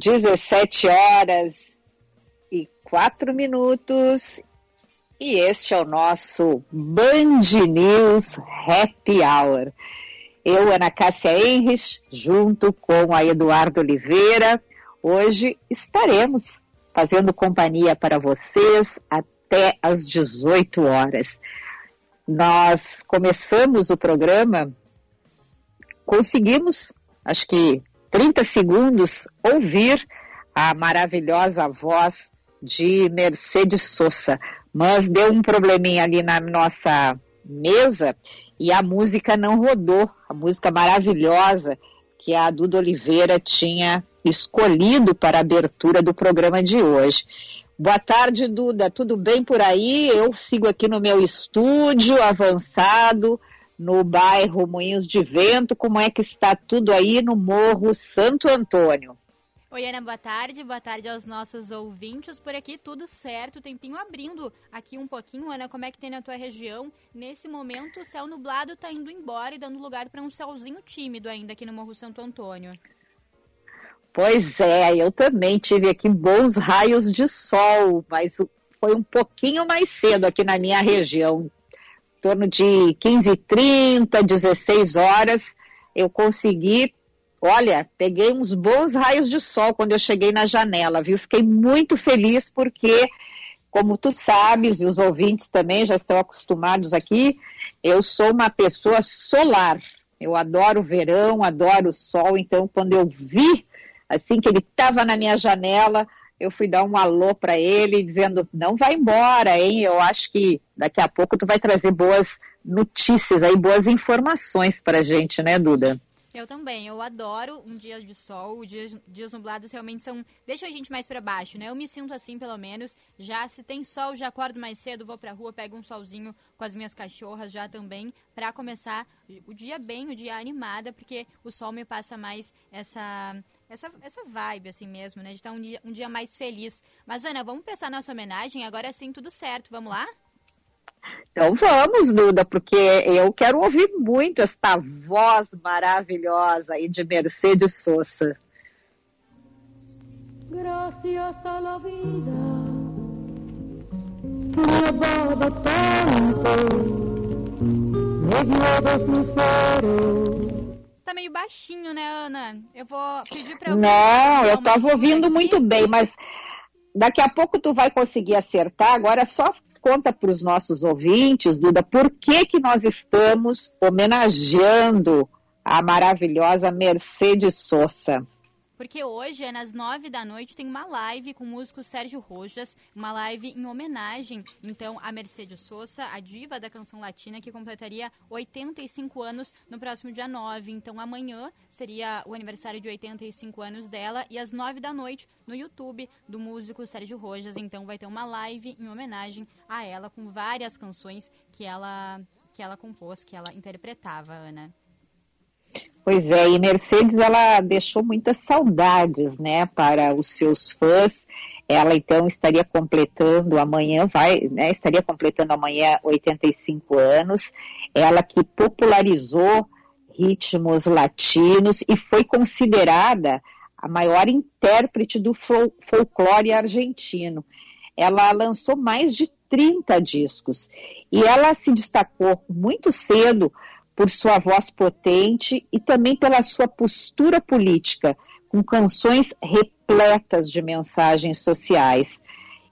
17 horas e 4 minutos e este é o nosso Band News Happy Hour. Eu, Ana Cássia Henrich, junto com a Eduardo Oliveira, hoje estaremos fazendo companhia para vocês até às 18 horas. Nós começamos o programa, conseguimos, acho que 30 segundos, ouvir a maravilhosa voz de Mercedes Sosa, mas deu um probleminha ali na nossa mesa e a música não rodou, a música maravilhosa que a Duda Oliveira tinha escolhido para a abertura do programa de hoje. Boa tarde, Duda. Tudo bem por aí? Eu sigo aqui no meu estúdio avançado, no bairro Moinhos de Vento. Como é que está tudo aí no Morro Santo Antônio? Oi, Ana, boa tarde. Boa tarde aos nossos ouvintes. Por aqui tudo certo, tempinho abrindo aqui um pouquinho. Ana, como é que tem na tua região? Nesse momento, o céu nublado está indo embora e dando lugar para um céuzinho tímido ainda aqui no Morro Santo Antônio. Pois é, eu também tive aqui bons raios de sol, mas foi um pouquinho mais cedo aqui na minha região, torno de 15 30 16 horas, eu consegui, olha, peguei uns bons raios de sol quando eu cheguei na janela, viu? Fiquei muito feliz porque, como tu sabes, e os ouvintes também já estão acostumados aqui, eu sou uma pessoa solar. Eu adoro o verão, adoro o sol, então quando eu vi Assim que ele estava na minha janela, eu fui dar um alô para ele, dizendo: não vai embora, hein? Eu acho que daqui a pouco tu vai trazer boas notícias aí, boas informações para gente, né, Duda? Eu também, eu adoro um dia de sol, dias, dias nublados realmente são, deixam a gente mais para baixo, né? Eu me sinto assim, pelo menos, já se tem sol, já acordo mais cedo, vou pra rua, pego um solzinho com as minhas cachorras já também, para começar o dia bem, o dia animada, porque o sol me passa mais essa essa, essa vibe, assim mesmo, né? De estar um dia, um dia mais feliz. Mas, Ana, vamos prestar nossa homenagem? Agora sim, tudo certo. Vamos lá? Então vamos, Duda, porque eu quero ouvir muito esta voz maravilhosa aí de Mercedes Sosa. Gracias a la vida que me ha dado tanto, me dio dos luceros tá meio baixinho, né, Ana? Eu vou pedir pra Não, eu tava ouvindo aqui. muito bem, mas daqui a pouco tu vai conseguir acertar. Agora só conta para os nossos ouvintes, Duda, por que que nós estamos homenageando a maravilhosa Mercedes Sosa? Porque hoje, é nas nove da noite, tem uma live com o músico Sérgio Rojas, uma live em homenagem, então, a Mercedes Sosa, a diva da canção latina, que completaria 85 anos no próximo dia 9. Então, amanhã seria o aniversário de 85 anos dela, e às nove da noite, no YouTube do músico Sérgio Rojas, então, vai ter uma live em homenagem a ela, com várias canções que ela, que ela compôs, que ela interpretava, Ana. Pois é, e Mercedes ela deixou muitas saudades, né, para os seus fãs. Ela então estaria completando amanhã, vai, né, estaria completando amanhã 85 anos. Ela que popularizou ritmos latinos e foi considerada a maior intérprete do folclore argentino. Ela lançou mais de 30 discos. E ela se destacou muito cedo por sua voz potente e também pela sua postura política, com canções repletas de mensagens sociais.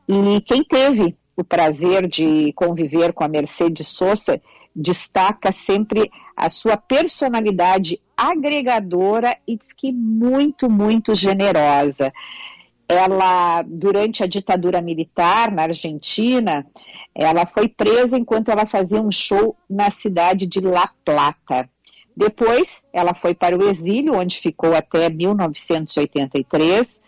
E quem teve o prazer de conviver com a Mercedes Sosa destaca sempre a sua personalidade agregadora e diz que muito, muito generosa. Ela, durante a ditadura militar na Argentina, ela foi presa enquanto ela fazia um show na cidade de La Plata. Depois, ela foi para o exílio, onde ficou até 1983,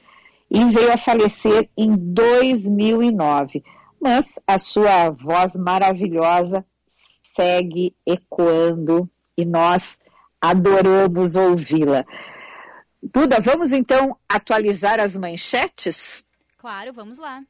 e veio a falecer em 2009. Mas a sua voz maravilhosa segue ecoando e nós adoramos ouvi-la. Duda, vamos então atualizar as manchetes? Claro, vamos lá.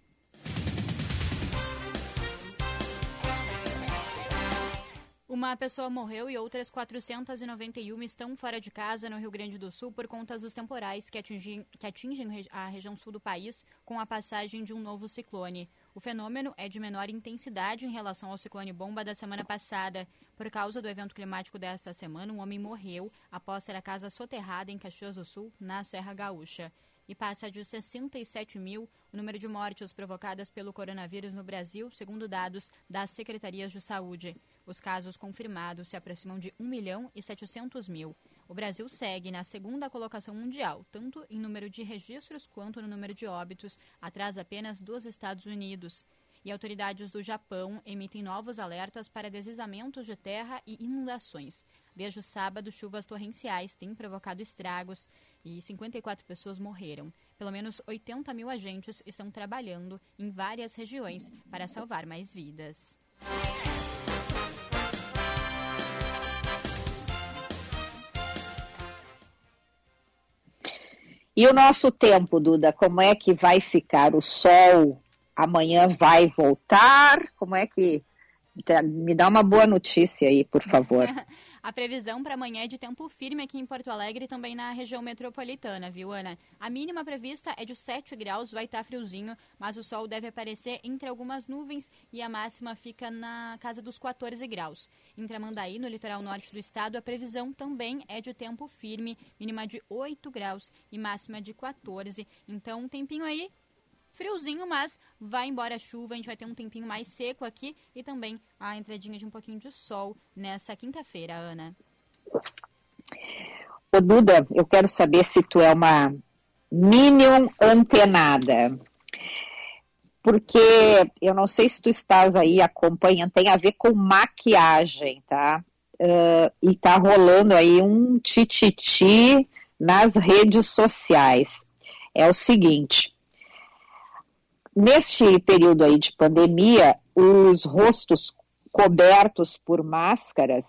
Uma pessoa morreu e outras 491 estão fora de casa no Rio Grande do Sul por conta dos temporais que atingem, que atingem a região sul do país com a passagem de um novo ciclone. O fenômeno é de menor intensidade em relação ao ciclone bomba da semana passada. Por causa do evento climático desta semana, um homem morreu após ser a casa soterrada em Caxias do Sul, na Serra Gaúcha e passa de 67 mil o número de mortes provocadas pelo coronavírus no Brasil, segundo dados das secretarias de saúde. Os casos confirmados se aproximam de 1 milhão e 700 mil. O Brasil segue na segunda colocação mundial, tanto em número de registros quanto no número de óbitos, atrás apenas dos Estados Unidos. E autoridades do Japão emitem novos alertas para deslizamentos de terra e inundações. Desde o sábado, chuvas torrenciais têm provocado estragos e 54 pessoas morreram. Pelo menos 80 mil agentes estão trabalhando em várias regiões para salvar mais vidas. E o nosso tempo, Duda, como é que vai ficar? O sol amanhã vai voltar? Como é que. Me dá uma boa notícia aí, por favor. A previsão para amanhã é de tempo firme aqui em Porto Alegre e também na região metropolitana, viu, Ana? A mínima prevista é de 7 graus, vai estar tá friozinho, mas o sol deve aparecer entre algumas nuvens e a máxima fica na casa dos 14 graus. Em Tramandaí, no litoral norte do estado, a previsão também é de tempo firme, mínima de 8 graus e máxima de 14. Então, um tempinho aí friozinho, mas vai embora a chuva, a gente vai ter um tempinho mais seco aqui e também a entradinha de um pouquinho de sol nessa quinta-feira, Ana. Ô Duda, eu quero saber se tu é uma Minion antenada. Porque eu não sei se tu estás aí acompanhando, tem a ver com maquiagem, tá? Uh, e tá rolando aí um tititi nas redes sociais. É o seguinte, Neste período aí de pandemia, os rostos cobertos por máscaras,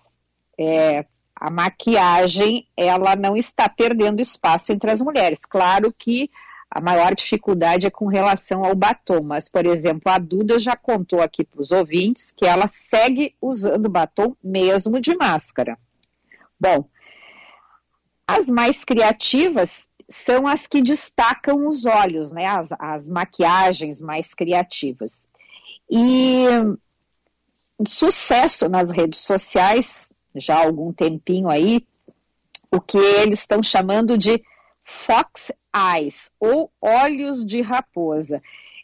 é, a maquiagem, ela não está perdendo espaço entre as mulheres. Claro que a maior dificuldade é com relação ao batom, mas, por exemplo, a Duda já contou aqui para os ouvintes que ela segue usando batom mesmo de máscara. Bom, as mais criativas são as que destacam os olhos, né? As, as maquiagens mais criativas. E sucesso nas redes sociais, já há algum tempinho aí, o que eles estão chamando de fox eyes, ou olhos de raposa.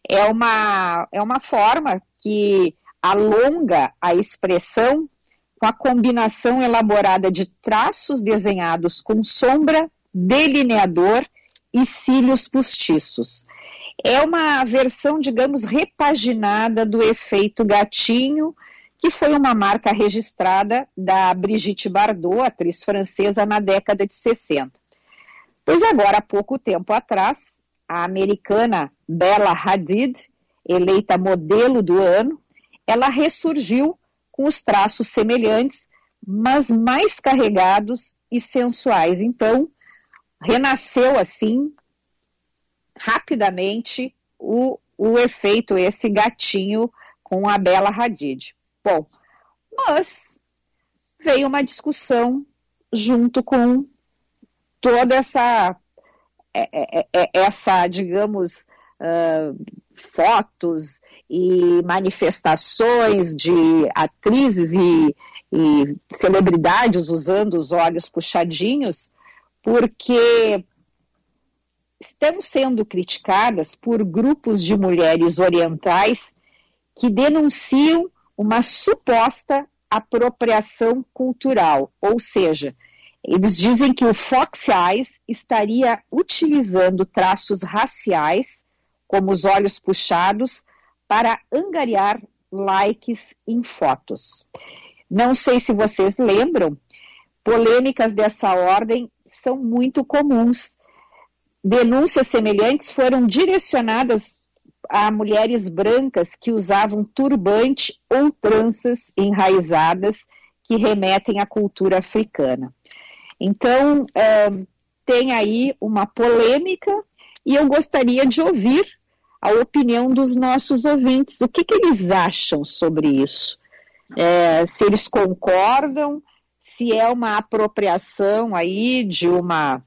É uma, é uma forma que alonga a expressão com a combinação elaborada de traços desenhados com sombra delineador e cílios postiços. É uma versão, digamos, repaginada do efeito gatinho, que foi uma marca registrada da Brigitte Bardot, atriz francesa, na década de 60. Pois agora, há pouco tempo atrás, a americana Bella Hadid, eleita modelo do ano, ela ressurgiu com os traços semelhantes, mas mais carregados e sensuais. Então, renasceu assim rapidamente o, o efeito, esse gatinho com a Bela Hadid. Bom, mas veio uma discussão junto com toda essa, é, é, é, essa digamos, uh, fotos e manifestações de atrizes e, e celebridades usando os olhos puxadinhos, porque estão sendo criticadas por grupos de mulheres orientais que denunciam uma suposta apropriação cultural, ou seja, eles dizem que o Fox Eyes estaria utilizando traços raciais, como os olhos puxados, para angariar likes em fotos. Não sei se vocês lembram, polêmicas dessa ordem são muito comuns. Denúncias semelhantes foram direcionadas a mulheres brancas que usavam turbante ou tranças enraizadas que remetem à cultura africana. Então, é, tem aí uma polêmica e eu gostaria de ouvir a opinião dos nossos ouvintes. O que, que eles acham sobre isso? É, se eles concordam, se é uma apropriação aí de uma,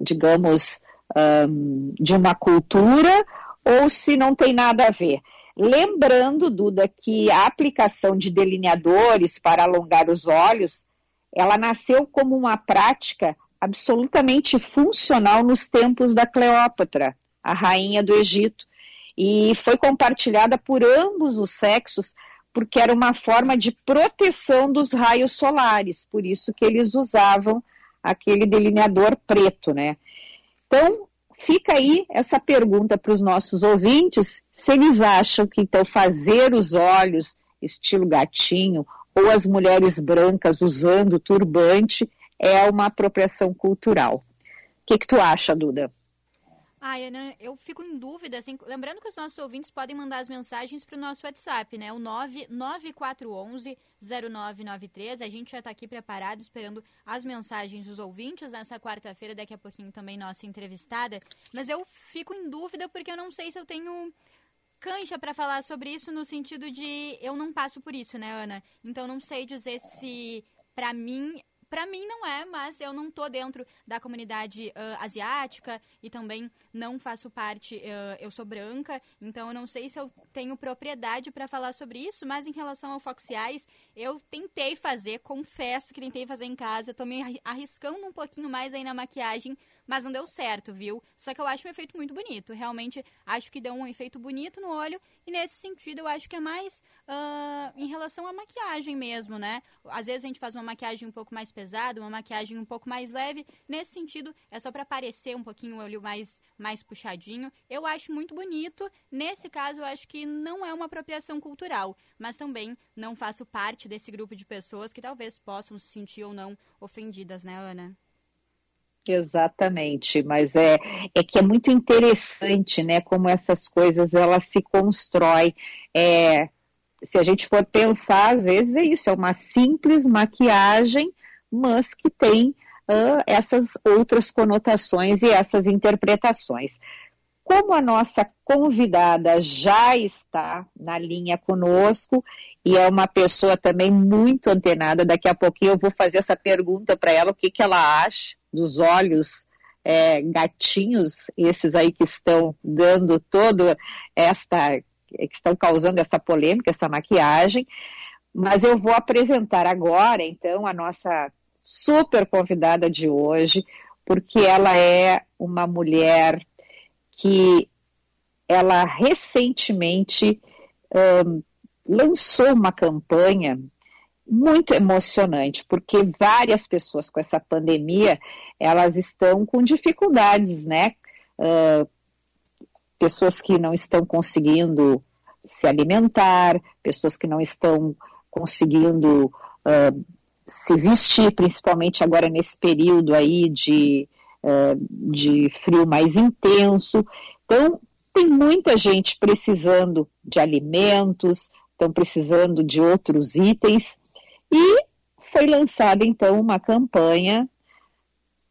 digamos, um, de uma cultura ou se não tem nada a ver. Lembrando, Duda, que a aplicação de delineadores para alongar os olhos, ela nasceu como uma prática absolutamente funcional nos tempos da Cleópatra, a rainha do Egito, e foi compartilhada por ambos os sexos porque era uma forma de proteção dos raios solares, por isso que eles usavam aquele delineador preto, né? Então, fica aí essa pergunta para os nossos ouvintes, se eles acham que então fazer os olhos estilo gatinho ou as mulheres brancas usando turbante é uma apropriação cultural. O que, que tu acha, Duda? Ah, Ana, eu fico em dúvida, assim, lembrando que os nossos ouvintes podem mandar as mensagens para o nosso WhatsApp, né? O 99411 0993. A gente já está aqui preparado, esperando as mensagens dos ouvintes nessa quarta-feira, daqui a pouquinho também nossa entrevistada. Mas eu fico em dúvida porque eu não sei se eu tenho cancha para falar sobre isso no sentido de eu não passo por isso, né, Ana? Então não sei dizer se para mim para mim não é, mas eu não tô dentro da comunidade uh, asiática e também não faço parte, uh, eu sou branca, então eu não sei se eu tenho propriedade para falar sobre isso, mas em relação ao Foxiais, eu tentei fazer, confesso que tentei fazer em casa, tô me arriscando um pouquinho mais aí na maquiagem, mas não deu certo, viu? Só que eu acho um efeito muito bonito. Realmente acho que deu um efeito bonito no olho e nesse sentido eu acho que é mais uh, em relação à maquiagem mesmo, né? Às vezes a gente faz uma maquiagem um pouco mais pesada, uma maquiagem um pouco mais leve. Nesse sentido é só para parecer um pouquinho o olho mais mais puxadinho. Eu acho muito bonito. Nesse caso eu acho que não é uma apropriação cultural, mas também não faço parte desse grupo de pessoas que talvez possam se sentir ou não ofendidas, né, Ana? Exatamente, mas é, é que é muito interessante, né, como essas coisas elas se constroem. É, se a gente for pensar, às vezes é isso, é uma simples maquiagem, mas que tem uh, essas outras conotações e essas interpretações. Como a nossa convidada já está na linha conosco e é uma pessoa também muito antenada, daqui a pouquinho eu vou fazer essa pergunta para ela, o que, que ela acha dos olhos é, gatinhos, esses aí que estão dando todo esta, que estão causando essa polêmica, essa maquiagem. Mas eu vou apresentar agora, então, a nossa super convidada de hoje, porque ela é uma mulher que ela recentemente um, lançou uma campanha muito emocionante, porque várias pessoas com essa pandemia, elas estão com dificuldades, né? Uh, pessoas que não estão conseguindo se alimentar, pessoas que não estão conseguindo uh, se vestir, principalmente agora nesse período aí de, uh, de frio mais intenso. Então, tem muita gente precisando de alimentos, estão precisando de outros itens, e foi lançada então uma campanha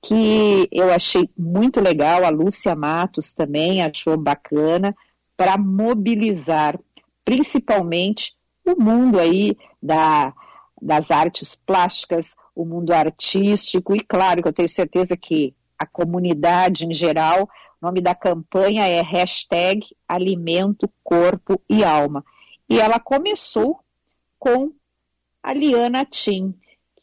que eu achei muito legal, a Lúcia Matos também achou bacana, para mobilizar principalmente o mundo aí da, das artes plásticas, o mundo artístico, e claro que eu tenho certeza que a comunidade em geral O nome da campanha é hashtag Alimento, Corpo e Alma. E ela começou com a Liana Tim,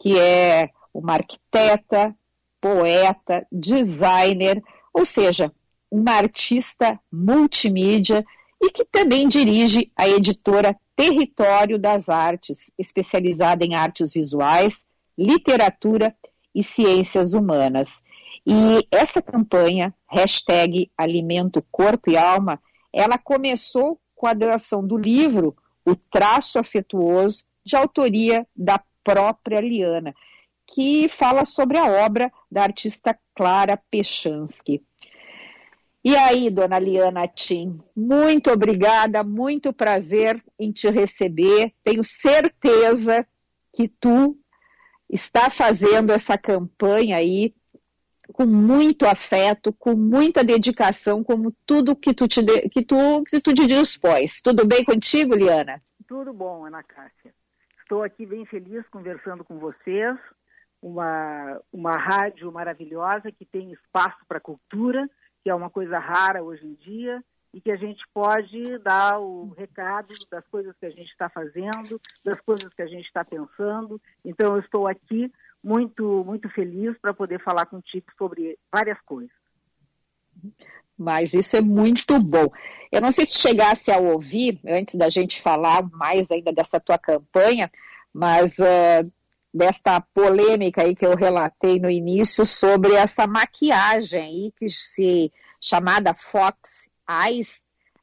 que é uma arquiteta, poeta, designer, ou seja, uma artista multimídia e que também dirige a editora Território das Artes, especializada em artes visuais, literatura e ciências humanas. E essa campanha, hashtag Alimento Corpo e Alma, ela começou com a doação do livro O Traço Afetuoso, de autoria da própria Liana, que fala sobre a obra da artista Clara Pechansky. E aí, dona Liana Tim, muito obrigada, muito prazer em te receber. Tenho certeza que tu está fazendo essa campanha aí com muito afeto, com muita dedicação, como tudo que tu te, que tu, que tu te dispôs. Tudo bem contigo, Liana? Tudo bom, Ana Cássia. Estou aqui bem feliz conversando com vocês, uma, uma rádio maravilhosa que tem espaço para cultura, que é uma coisa rara hoje em dia, e que a gente pode dar o recado das coisas que a gente está fazendo, das coisas que a gente está pensando. Então, eu estou aqui muito, muito feliz para poder falar contigo sobre várias coisas. Mas isso é muito bom. Eu não sei se chegasse a ouvir, antes da gente falar mais ainda dessa tua campanha, mas uh, desta polêmica aí que eu relatei no início sobre essa maquiagem aí que se chamada Fox Eyes,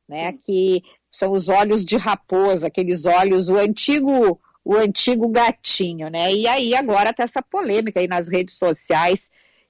né, que são os olhos de raposa, aqueles olhos, o antigo o antigo gatinho, né? E aí agora tá essa polêmica aí nas redes sociais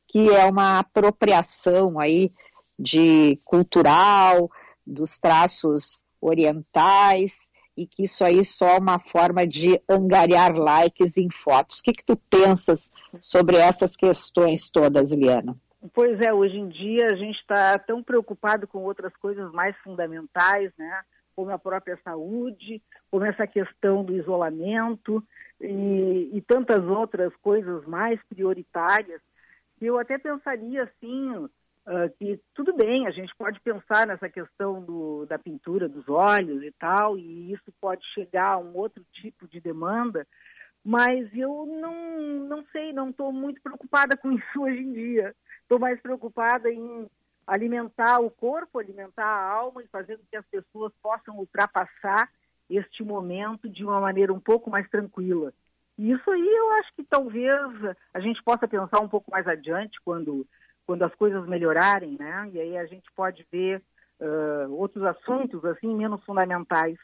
que é uma apropriação aí de cultural dos traços orientais e que isso aí só é uma forma de angariar likes em fotos. O que, que tu pensas sobre essas questões todas, Liana? Pois é, hoje em dia a gente está tão preocupado com outras coisas mais fundamentais, né? Como a própria saúde, como essa questão do isolamento e, e tantas outras coisas mais prioritárias, eu até pensaria assim, Uh, que tudo bem, a gente pode pensar nessa questão do, da pintura dos olhos e tal, e isso pode chegar a um outro tipo de demanda, mas eu não, não sei, não estou muito preocupada com isso hoje em dia. Estou mais preocupada em alimentar o corpo, alimentar a alma e fazer com que as pessoas possam ultrapassar este momento de uma maneira um pouco mais tranquila. E isso aí eu acho que talvez a gente possa pensar um pouco mais adiante quando quando as coisas melhorarem, né? E aí a gente pode ver uh, outros assuntos assim menos fundamentais.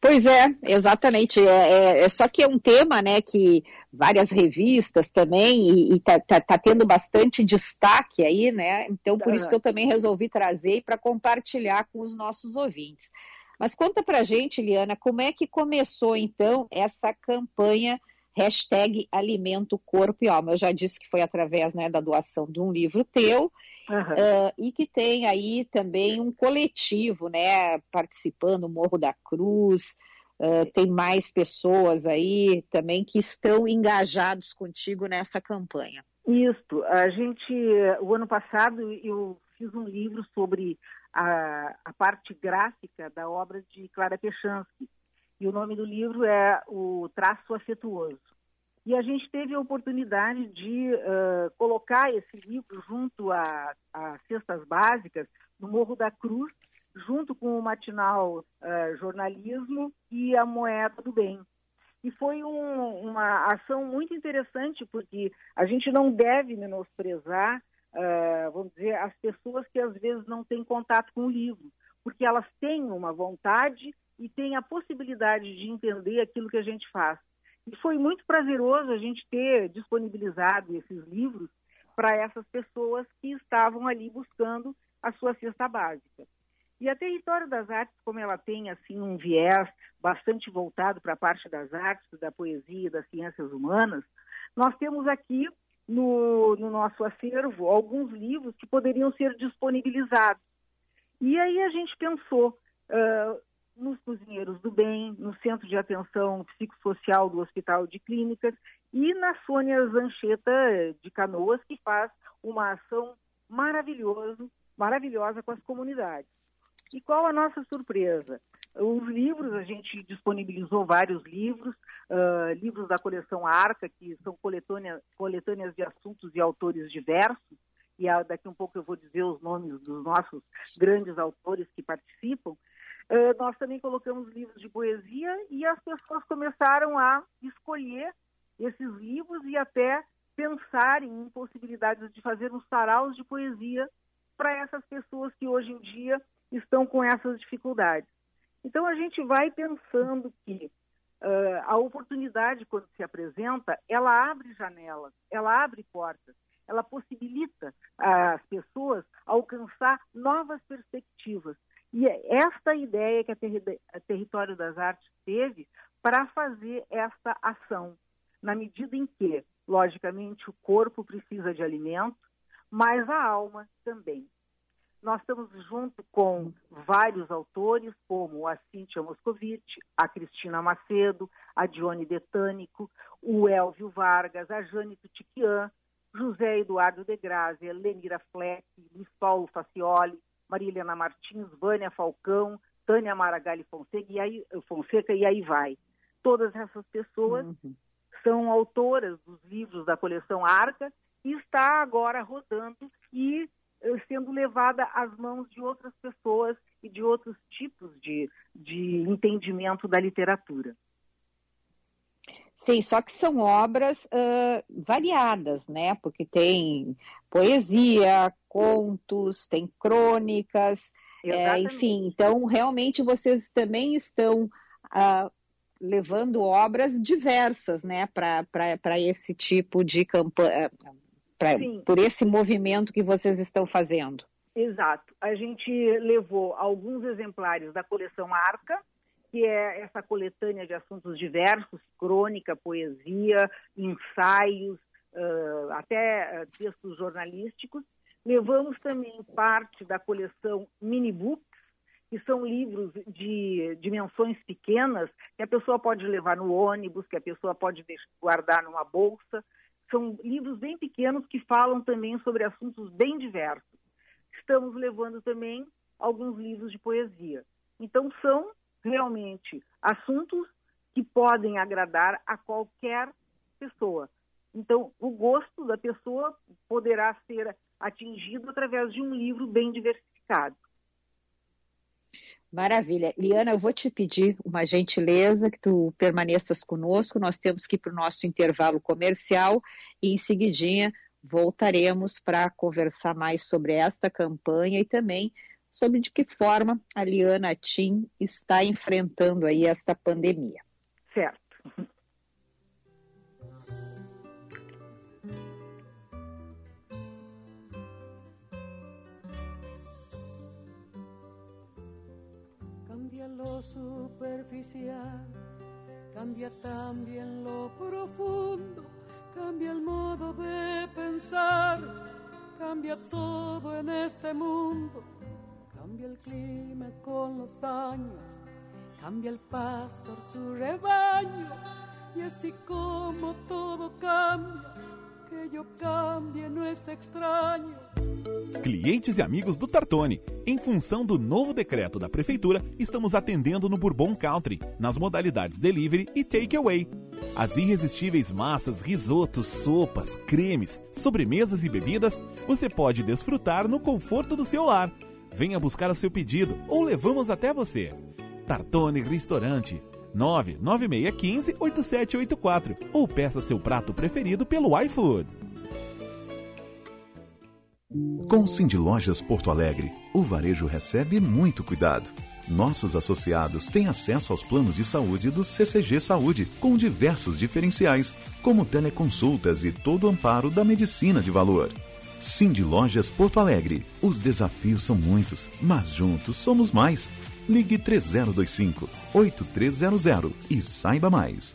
Pois é, exatamente. É, é, é, só que é um tema, né, que várias revistas também e, está tá, tá, tendo bastante destaque aí, né? Então por isso que eu também resolvi trazer para compartilhar com os nossos ouvintes. Mas conta para gente, Liana, como é que começou então essa campanha hashtag Alimento Corpo e Alma. Eu já disse que foi através né, da doação de um livro teu, uhum. uh, e que tem aí também um coletivo, né, participando, Morro da Cruz, uh, tem mais pessoas aí também que estão engajados contigo nessa campanha. Isso, a gente, o ano passado eu fiz um livro sobre a, a parte gráfica da obra de Clara Pechansky, e o nome do livro é O Traço Afetuoso. E a gente teve a oportunidade de uh, colocar esse livro junto às cestas básicas no Morro da Cruz, junto com o matinal uh, Jornalismo e a Moeda do Bem. E foi um, uma ação muito interessante, porque a gente não deve menosprezar, uh, vamos dizer, as pessoas que às vezes não têm contato com o livro, porque elas têm uma vontade e tem a possibilidade de entender aquilo que a gente faz. E foi muito prazeroso a gente ter disponibilizado esses livros para essas pessoas que estavam ali buscando a sua cesta básica. E a Território das Artes, como ela tem assim um viés bastante voltado para a parte das artes, da poesia, das ciências humanas, nós temos aqui no, no nosso acervo alguns livros que poderiam ser disponibilizados. E aí a gente pensou, uh, nos Cozinheiros do Bem, no Centro de Atenção Psicossocial do Hospital de Clínicas e na Sônia Zancheta de Canoas, que faz uma ação maravilhoso, maravilhosa com as comunidades. E qual a nossa surpresa? Os livros, a gente disponibilizou vários livros, uh, livros da coleção Arca, que são coletâneas, coletâneas de assuntos e autores diversos, e daqui um pouco eu vou dizer os nomes dos nossos grandes autores que participam. Uh, nós também colocamos livros de poesia e as pessoas começaram a escolher esses livros e até pensarem em possibilidades de fazer uns saraus de poesia para essas pessoas que hoje em dia estão com essas dificuldades. Então a gente vai pensando que uh, a oportunidade quando se apresenta, ela abre janelas, ela abre portas, ela possibilita às pessoas alcançar novas perspectivas. E é esta ideia que a, a Território das Artes teve para fazer esta ação, na medida em que, logicamente, o corpo precisa de alimento, mas a alma também. Nós estamos junto com vários autores, como a Cíntia Moscovitch, a Cristina Macedo, a Dione Detânico, o Elvio Vargas, a Jane Tutiquian, José Eduardo de Grazia, Lenira Fleck, Luiz Paulo Facioli, Maria Helena Martins, Vânia Falcão, Tânia Maragalli Fonseca e aí, Fonseca, e aí vai. Todas essas pessoas uhum. são autoras dos livros da coleção Arca e está agora rodando e eh, sendo levada às mãos de outras pessoas e de outros tipos de, de entendimento da literatura. Sim, só que são obras uh, variadas, né? Porque tem poesia, contos, tem crônicas, é, enfim. Então, realmente, vocês também estão uh, levando obras diversas, né? Para esse tipo de campanha, pra, por esse movimento que vocês estão fazendo. Exato. A gente levou alguns exemplares da coleção Arca, que é essa coletânea de assuntos diversos, crônica, poesia, ensaios, uh, até textos jornalísticos. Levamos também parte da coleção Mini Books, que são livros de dimensões pequenas, que a pessoa pode levar no ônibus, que a pessoa pode guardar numa bolsa. São livros bem pequenos que falam também sobre assuntos bem diversos. Estamos levando também alguns livros de poesia. Então, são realmente assuntos que podem agradar a qualquer pessoa. Então, o gosto da pessoa poderá ser atingido através de um livro bem diversificado. Maravilha. Liana, eu vou te pedir uma gentileza que tu permaneças conosco. Nós temos que ir para o nosso intervalo comercial e em seguidinha voltaremos para conversar mais sobre esta campanha e também sobre de que forma a Liana Tim está enfrentando aí esta pandemia. Certo. lo superficial, cambia también lo profundo, cambia el modo de pensar, cambia todo en este mundo, cambia el clima con los años, cambia el pastor su rebaño, y así como todo cambia, que yo cambie no es extraño. Clientes e amigos do Tartone, em função do novo decreto da Prefeitura, estamos atendendo no Bourbon Country, nas modalidades delivery e takeaway. As irresistíveis massas, risotos, sopas, cremes, sobremesas e bebidas você pode desfrutar no conforto do seu lar. Venha buscar o seu pedido ou levamos até você. Tartone Restaurante 99615 8784 ou peça seu prato preferido pelo iFood. Com Cindy Lojas Porto Alegre, o varejo recebe muito cuidado. Nossos associados têm acesso aos planos de saúde do CCG Saúde, com diversos diferenciais, como teleconsultas e todo o amparo da medicina de valor. Cindy Lojas Porto Alegre. Os desafios são muitos, mas juntos somos mais. Ligue 3025 8300 e saiba mais.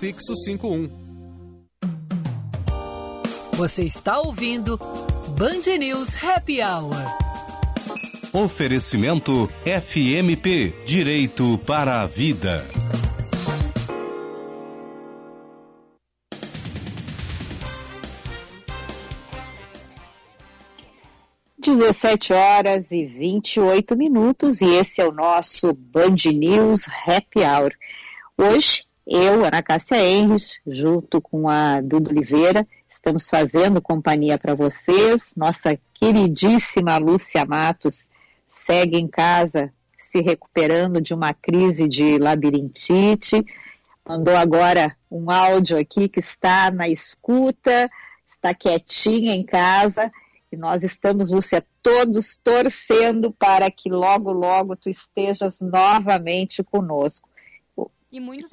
prefixo 51. Você está ouvindo Band News Happy Hour. Oferecimento FMP Direito para a Vida. 17 horas e 28 minutos e esse é o nosso Band News Happy Hour. Hoje, eu, Ana Cássia Henrich, junto com a Duda Oliveira, estamos fazendo companhia para vocês. Nossa queridíssima Lúcia Matos segue em casa se recuperando de uma crise de labirintite. Mandou agora um áudio aqui que está na escuta, está quietinha em casa e nós estamos, Lúcia, todos torcendo para que logo, logo tu estejas novamente conosco.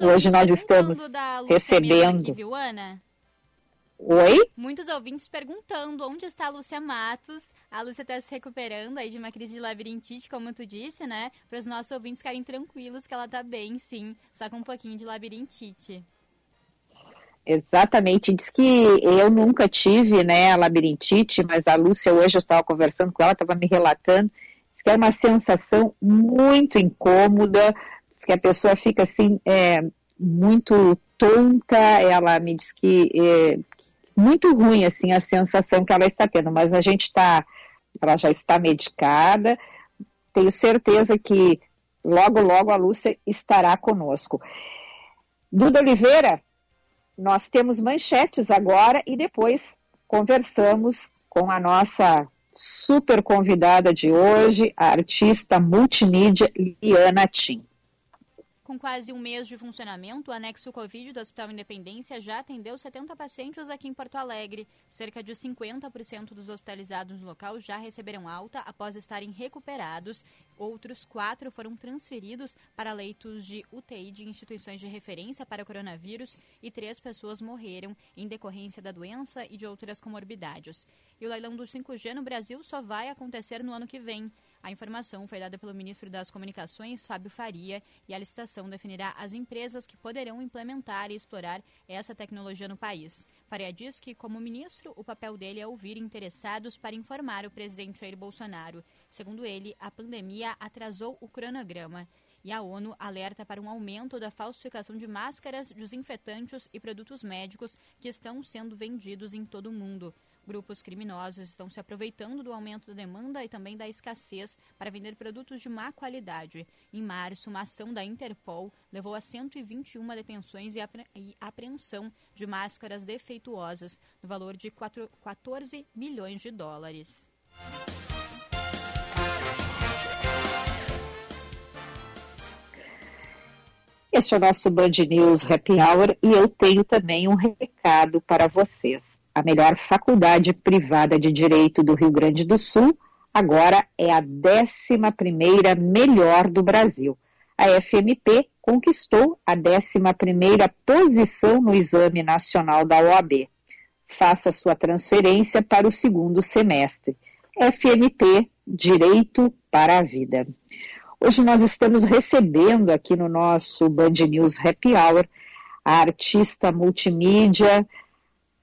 Hoje nós estamos recebendo. Aqui, viu, Ana? Oi? Muitos ouvintes perguntando onde está a Lúcia Matos. A Lúcia está se recuperando aí de uma crise de labirintite, como tu disse, né? Para os nossos ouvintes ficarem tranquilos que ela está bem, sim, só com um pouquinho de labirintite. Exatamente, diz que eu nunca tive, né, a labirintite, mas a Lúcia hoje eu estava conversando com ela, estava me relatando, diz que é uma sensação muito incômoda, que a pessoa fica assim, é, muito tonta, ela me diz que é muito ruim, assim, a sensação que ela está tendo, mas a gente está, ela já está medicada, tenho certeza que logo, logo a Lúcia estará conosco. Duda Oliveira, nós temos manchetes agora e depois conversamos com a nossa super convidada de hoje, a artista multimídia Liana Tim. Com quase um mês de funcionamento, o anexo Covid do Hospital Independência já atendeu 70 pacientes aqui em Porto Alegre. Cerca de 50% dos hospitalizados no local já receberam alta após estarem recuperados. Outros quatro foram transferidos para leitos de UTI de instituições de referência para coronavírus e três pessoas morreram em decorrência da doença e de outras comorbidades. E o leilão do 5G no Brasil só vai acontecer no ano que vem. A informação foi dada pelo ministro das Comunicações, Fábio Faria, e a licitação definirá as empresas que poderão implementar e explorar essa tecnologia no país. Faria diz que, como ministro, o papel dele é ouvir interessados para informar o presidente Jair Bolsonaro. Segundo ele, a pandemia atrasou o cronograma. E a ONU alerta para um aumento da falsificação de máscaras, desinfetantes e produtos médicos que estão sendo vendidos em todo o mundo. Grupos criminosos estão se aproveitando do aumento da demanda e também da escassez para vender produtos de má qualidade. Em março, uma ação da Interpol levou a 121 detenções e apreensão de máscaras defeituosas, no valor de 4, 14 milhões de dólares. Este é o nosso Band News Happy Hour e eu tenho também um recado para vocês a melhor faculdade privada de direito do Rio Grande do Sul, agora é a 11 melhor do Brasil. A FMP conquistou a 11 posição no Exame Nacional da OAB. Faça sua transferência para o segundo semestre. FMP Direito para a Vida. Hoje nós estamos recebendo aqui no nosso Band News Happy Hour a artista multimídia,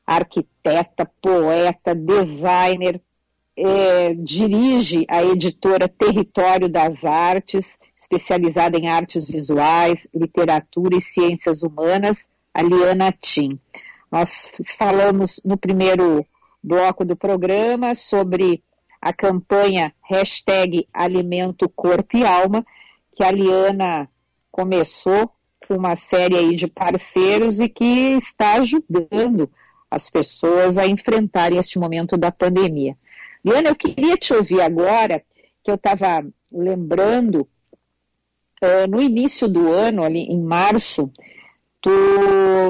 arquiteta, poeta, designer, é, dirige a editora Território das Artes, especializada em artes visuais, literatura e ciências humanas, a Liana Tim. Nós falamos no primeiro bloco do programa sobre a campanha hashtag Alimento Corpo e Alma, que a Liana começou com uma série aí de parceiros e que está ajudando as pessoas a enfrentarem este momento da pandemia. Liana, eu queria te ouvir agora, que eu estava lembrando, uh, no início do ano, ali em março, tu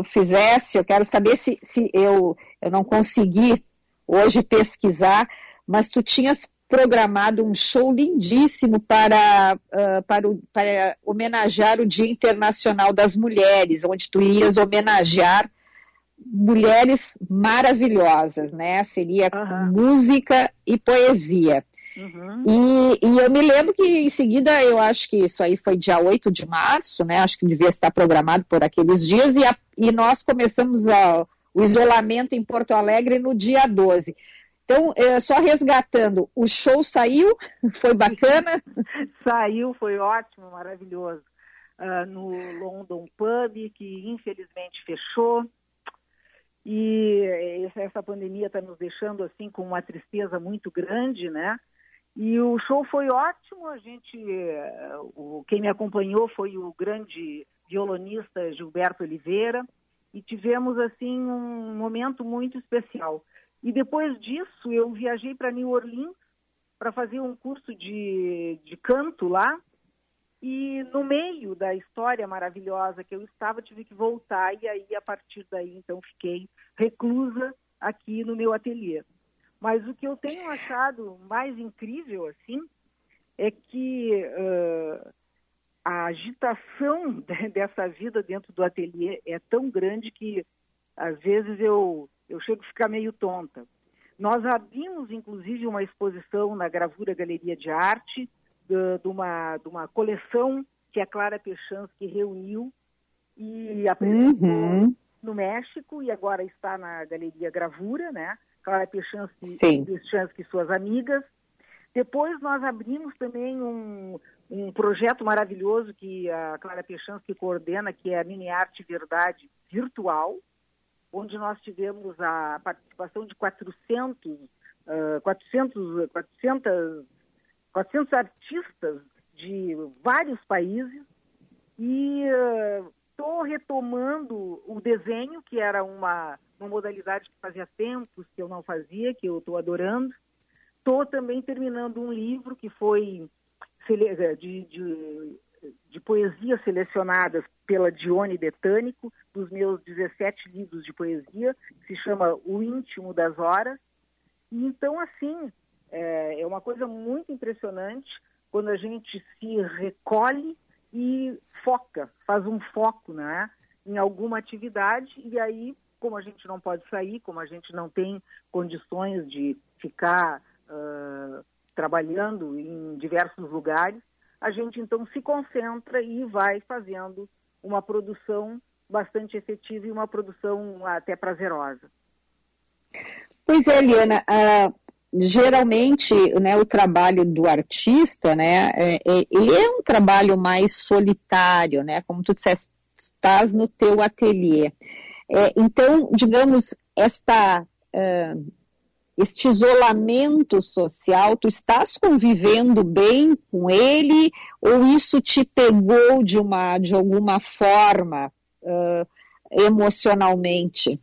fizesse, eu quero saber se, se eu, eu não consegui hoje pesquisar, mas tu tinhas programado um show lindíssimo para, uh, para, o, para homenagear o Dia Internacional das Mulheres, onde tu ias homenagear mulheres maravilhosas, né? Seria uhum. música e poesia. Uhum. E, e, eu me lembro que em seguida, eu acho que isso aí foi dia 8 de março, né? Acho que devia estar programado por aqueles dias, e, a, e nós começamos a, o isolamento em Porto Alegre no dia 12. Então, é, só resgatando, o show saiu? Foi bacana? saiu, foi ótimo, maravilhoso. Uh, no London Pub, que infelizmente fechou. E essa pandemia está nos deixando assim com uma tristeza muito grande, né? E o show foi ótimo. A gente, eh, o, quem me acompanhou foi o grande violonista Gilberto Oliveira e tivemos assim um momento muito especial. E depois disso eu viajei para New Orleans para fazer um curso de, de canto lá e no meio da história maravilhosa que eu estava, tive que voltar e aí a partir daí então fiquei reclusa aqui no meu ateliê. Mas o que eu tenho achado mais incrível assim é que uh, a agitação dessa vida dentro do ateliê é tão grande que às vezes eu eu chego a ficar meio tonta. Nós abrimos inclusive uma exposição na Gravura Galeria de Arte de, de, uma, de uma coleção que a Clara Pechansky reuniu e apresentou uhum. no México e agora está na Galeria Gravura, né? Clara Pechansky, Pechansky e suas amigas. Depois nós abrimos também um, um projeto maravilhoso que a Clara Pechansky coordena, que é a Mini Arte Verdade Virtual, onde nós tivemos a participação de 400, uh, 400, 400 400 artistas de vários países e estou uh, retomando o desenho, que era uma, uma modalidade que fazia tempos que eu não fazia, que eu estou adorando. Estou também terminando um livro que foi de, de, de poesias selecionadas pela Dione Betânico, dos meus 17 livros de poesia, que se chama O Íntimo das Horas. E então, assim, é, é uma coisa muito impressionante quando a gente se recolhe e foca, faz um foco né, em alguma atividade e aí, como a gente não pode sair, como a gente não tem condições de ficar uh, trabalhando em diversos lugares, a gente então se concentra e vai fazendo uma produção bastante efetiva e uma produção até prazerosa. Pois é, Eliana, geralmente né, o trabalho do artista, né, é, é, ele é um trabalho mais solitário, né, como tu disseste, estás no teu ateliê. É, então, digamos, esta, uh, este isolamento social, tu estás convivendo bem com ele ou isso te pegou de, uma, de alguma forma uh, emocionalmente?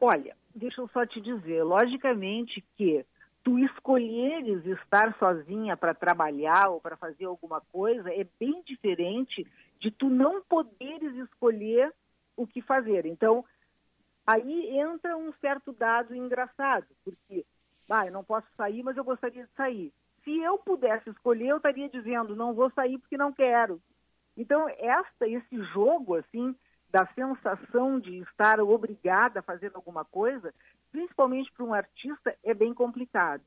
Olha, deixa eu só te dizer, logicamente que tu escolheres estar sozinha para trabalhar ou para fazer alguma coisa é bem diferente de tu não poderes escolher o que fazer. Então, aí entra um certo dado engraçado, porque, ah, eu não posso sair, mas eu gostaria de sair. Se eu pudesse escolher, eu estaria dizendo, não vou sair porque não quero. Então, esta, esse jogo, assim, da sensação de estar obrigada a fazer alguma coisa, principalmente para um artista, é bem complicado.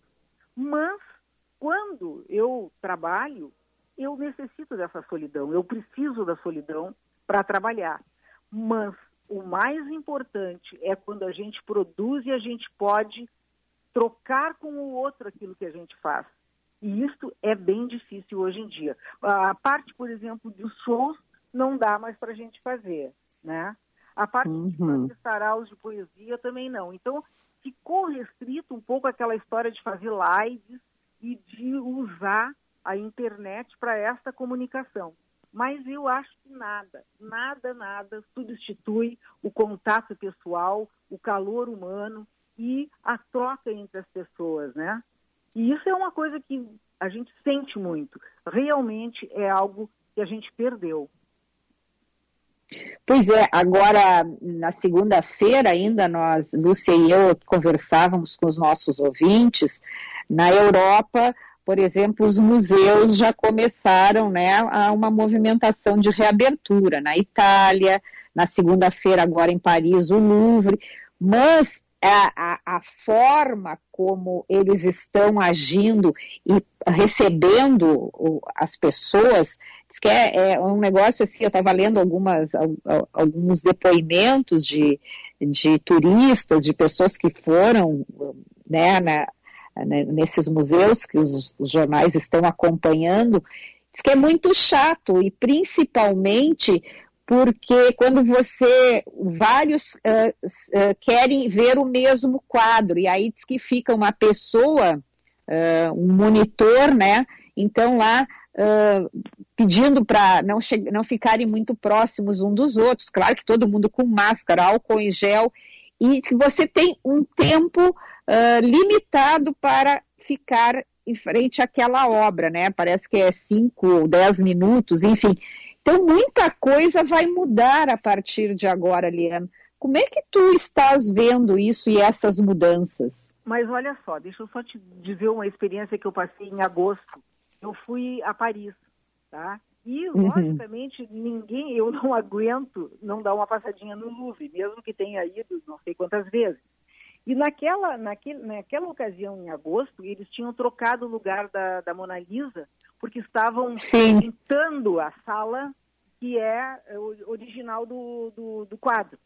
Mas, quando eu trabalho, eu necessito dessa solidão, eu preciso da solidão para trabalhar. Mas o mais importante é quando a gente produz e a gente pode trocar com o outro aquilo que a gente faz. E isso é bem difícil hoje em dia. A parte, por exemplo, dos shows não dá mais para a gente fazer né? A parte uhum. de saraus de poesia também não. Então, ficou restrito um pouco aquela história de fazer lives e de usar a internet para essa comunicação. Mas eu acho que nada, nada, nada substitui o contato pessoal, o calor humano e a troca entre as pessoas, né? E isso é uma coisa que a gente sente muito. Realmente é algo que a gente perdeu. Pois é, agora na segunda-feira ainda nós, Lúcia e eu, conversávamos com os nossos ouvintes, na Europa, por exemplo, os museus já começaram né, a uma movimentação de reabertura. Na Itália, na segunda-feira, agora em Paris, o Louvre, mas a, a, a, forma como eles estão agindo e recebendo as pessoas que é, é um negócio assim, eu estava lendo algumas, alguns depoimentos de, de turistas, de pessoas que foram né, na, né, nesses museus que os, os, jornais estão acompanhando, diz que é muito chato e principalmente porque quando você vários uh, uh, querem ver o mesmo quadro e aí diz que fica uma pessoa, uh, um monitor, né? Então lá pedindo para não, não ficarem muito próximos um dos outros, claro que todo mundo com máscara, álcool em gel, e que você tem um tempo limitado para ficar em frente àquela obra, né? Parece que é 5 ou 10 minutos, enfim. Então, muita coisa vai mudar a partir de agora, Liana. Como é que tu estás vendo isso e essas mudanças? Mas olha só, deixa eu só te dizer uma experiência que eu passei em agosto eu fui a Paris, tá? E, uhum. logicamente, ninguém, eu não aguento não dar uma passadinha no Louvre, mesmo que tenha ido não sei quantas vezes. E naquela, naquele, naquela ocasião, em agosto, eles tinham trocado o lugar da, da Mona Lisa, porque estavam Sim. pintando a sala que é original do, do, do quadro.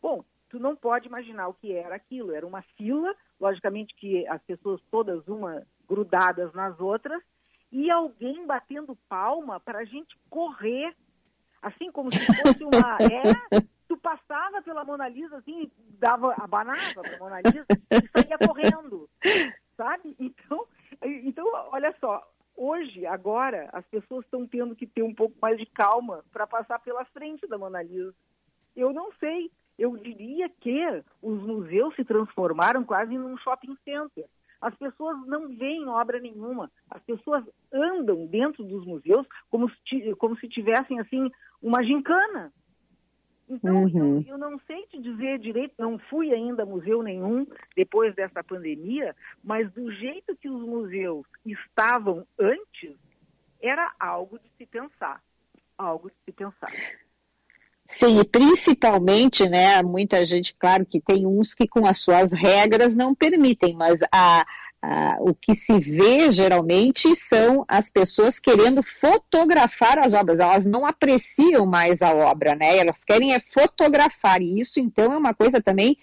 Bom, tu não pode imaginar o que era aquilo. Era uma fila, logicamente que as pessoas todas uma grudadas nas outras, e alguém batendo palma para a gente correr, assim como se fosse uma. É, tu passava pela Mona Lisa assim, dava, abanava para a Mona Lisa e saía correndo, sabe? Então, então, olha só, hoje, agora, as pessoas estão tendo que ter um pouco mais de calma para passar pela frente da Mona Lisa. Eu não sei. Eu diria que os museus se transformaram quase num shopping center. As pessoas não veem obra nenhuma. As pessoas andam dentro dos museus como se, como se tivessem assim uma gincana. Então, uhum. eu, eu, não sei te dizer direito, não fui ainda a museu nenhum depois dessa pandemia, mas do jeito que os museus estavam antes, era algo de se pensar. Algo de se pensar. Sim, e principalmente, né, muita gente, claro que tem uns que com as suas regras não permitem, mas a, a, o que se vê geralmente são as pessoas querendo fotografar as obras, elas não apreciam mais a obra, né, elas querem é fotografar, e isso então é uma coisa também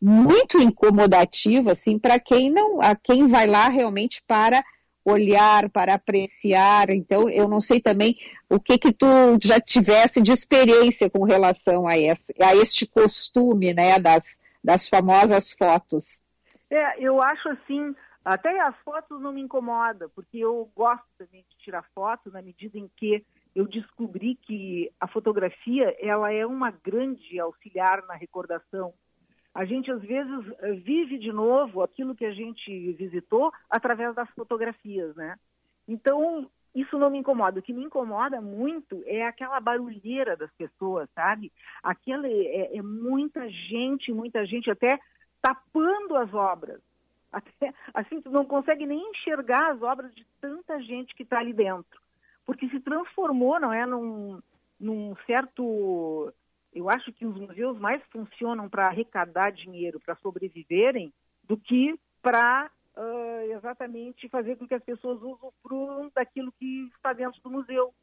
muito incomodativa, assim, para quem não, a quem vai lá realmente para olhar, para apreciar. Então, eu não sei também o que que tu já tivesse de experiência com relação a, esse, a este costume, né, das, das famosas fotos. É, eu acho assim, até as fotos não me incomodam, porque eu gosto também de tirar foto na medida em que eu descobri que a fotografia ela é uma grande auxiliar na recordação a gente às vezes vive de novo aquilo que a gente visitou através das fotografias, né? Então, isso não me incomoda. O que me incomoda muito é aquela barulheira das pessoas, sabe? Aquela é, é muita gente, muita gente até tapando as obras. Até, assim, tu não consegue nem enxergar as obras de tanta gente que está ali dentro. Porque se transformou, não é, num, num certo eu acho que os museus mais funcionam para arrecadar dinheiro, para sobreviverem, do que para uh, exatamente fazer com que as pessoas usufruam daquilo que está dentro do museu.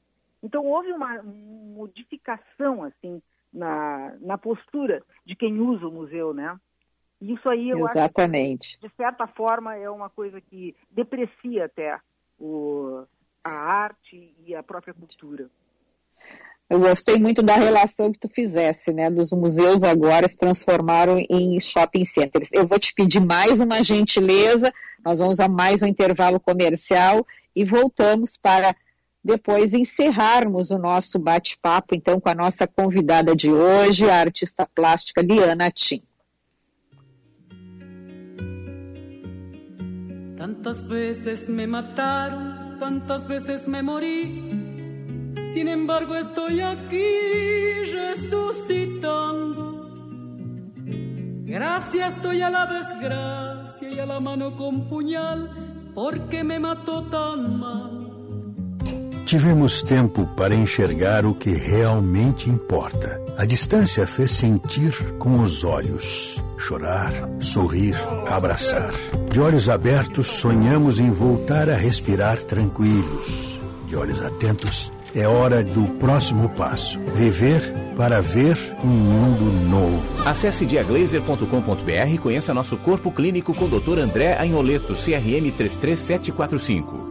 Então houve uma modificação assim na, na postura de quem usa o museu, né? Isso aí eu Exatamente. acho que, de certa forma, é uma coisa que deprecia até o, a arte e a própria cultura. Eu gostei muito da relação que tu fizesse, né? Dos museus agora se transformaram em shopping centers. Eu vou te pedir mais uma gentileza, nós vamos a mais um intervalo comercial e voltamos para depois encerrarmos o nosso bate-papo, então, com a nossa convidada de hoje, a artista plástica Liana Tim. Tantas vezes me mataram, tantas vezes me morí. Sin embargo estoy aquí resucitando. Gracias estoy a la desgracia y a la mano con puñal porque me mató tan mal. Tivemos tempo para enxergar o que realmente importa. A distância fez sentir com os olhos, chorar, sorrir, abraçar. De olhos abertos, sonhamos em voltar a respirar tranquilos. De olhos atentos, é hora do próximo passo. Viver para ver um mundo novo. Acesse diaglaser.com.br e conheça nosso corpo clínico com o Dr. André Anholeto, CRM 33745.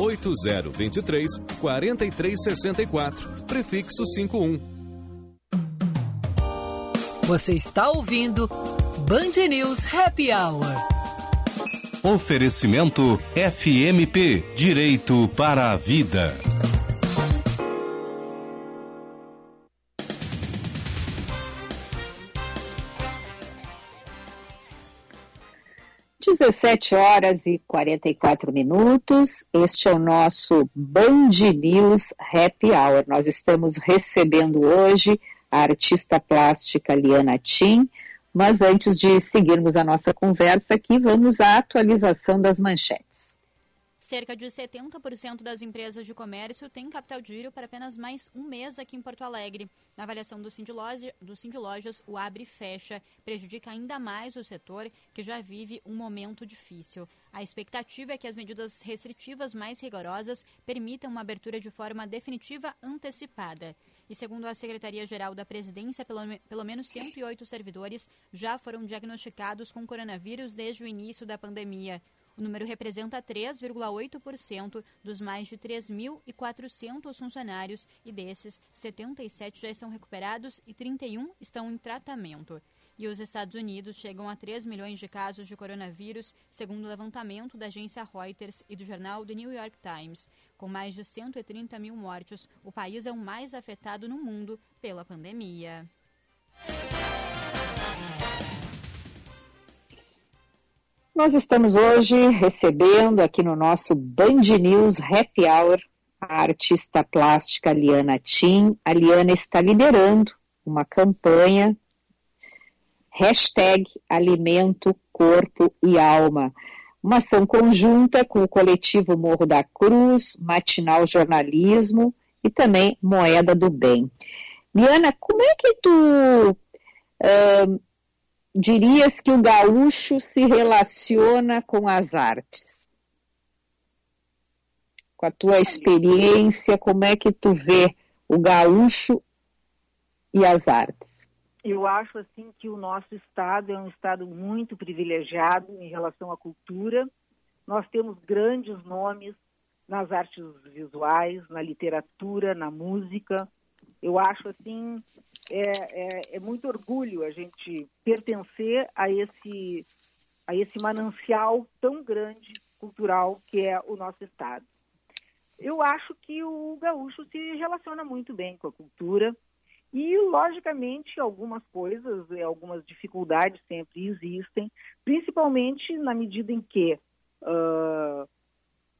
8023 4364. Prefiro prefixo 51. Você está ouvindo Band News Happy Hour. Oferecimento FMP Direito para a Vida. 17 horas e 44 minutos. Este é o nosso Band News Happy Hour. Nós estamos recebendo hoje a artista plástica Liana Tim, mas antes de seguirmos a nossa conversa aqui, vamos à atualização das manchetes. Cerca de 70% das empresas de comércio têm capital de giro para apenas mais um mês aqui em Porto Alegre. Na avaliação do Cindy, Loja, do Cindy Lojas, o abre e fecha prejudica ainda mais o setor, que já vive um momento difícil. A expectativa é que as medidas restritivas mais rigorosas permitam uma abertura de forma definitiva antecipada. E segundo a Secretaria-Geral da Presidência, pelo, pelo menos 108 servidores já foram diagnosticados com coronavírus desde o início da pandemia. O número representa 3,8% dos mais de 3.400 funcionários e desses, 77 já estão recuperados e 31 estão em tratamento. E os Estados Unidos chegam a 3 milhões de casos de coronavírus, segundo o levantamento da agência Reuters e do jornal The New York Times. Com mais de 130 mil mortos, o país é o mais afetado no mundo pela pandemia. Nós estamos hoje recebendo aqui no nosso Band News Happy Hour a artista plástica Liana Tim. A Liana está liderando uma campanha hashtag Alimento, Corpo e Alma. Uma ação conjunta com o coletivo Morro da Cruz, Matinal Jornalismo e também Moeda do Bem. Liana, como é que tu uh, dirias que o gaúcho se relaciona com as artes? Com a tua experiência, como é que tu vê o gaúcho e as artes? Eu acho assim que o nosso estado é um estado muito privilegiado em relação à cultura. Nós temos grandes nomes nas artes visuais, na literatura, na música. Eu acho assim é, é, é, muito orgulho a gente pertencer a esse, a esse manancial tão grande cultural que é o nosso Estado. Eu acho que o gaúcho se relaciona muito bem com a cultura E, logicamente, algumas coisas, algumas dificuldades sempre existem, principalmente na medida em que uh,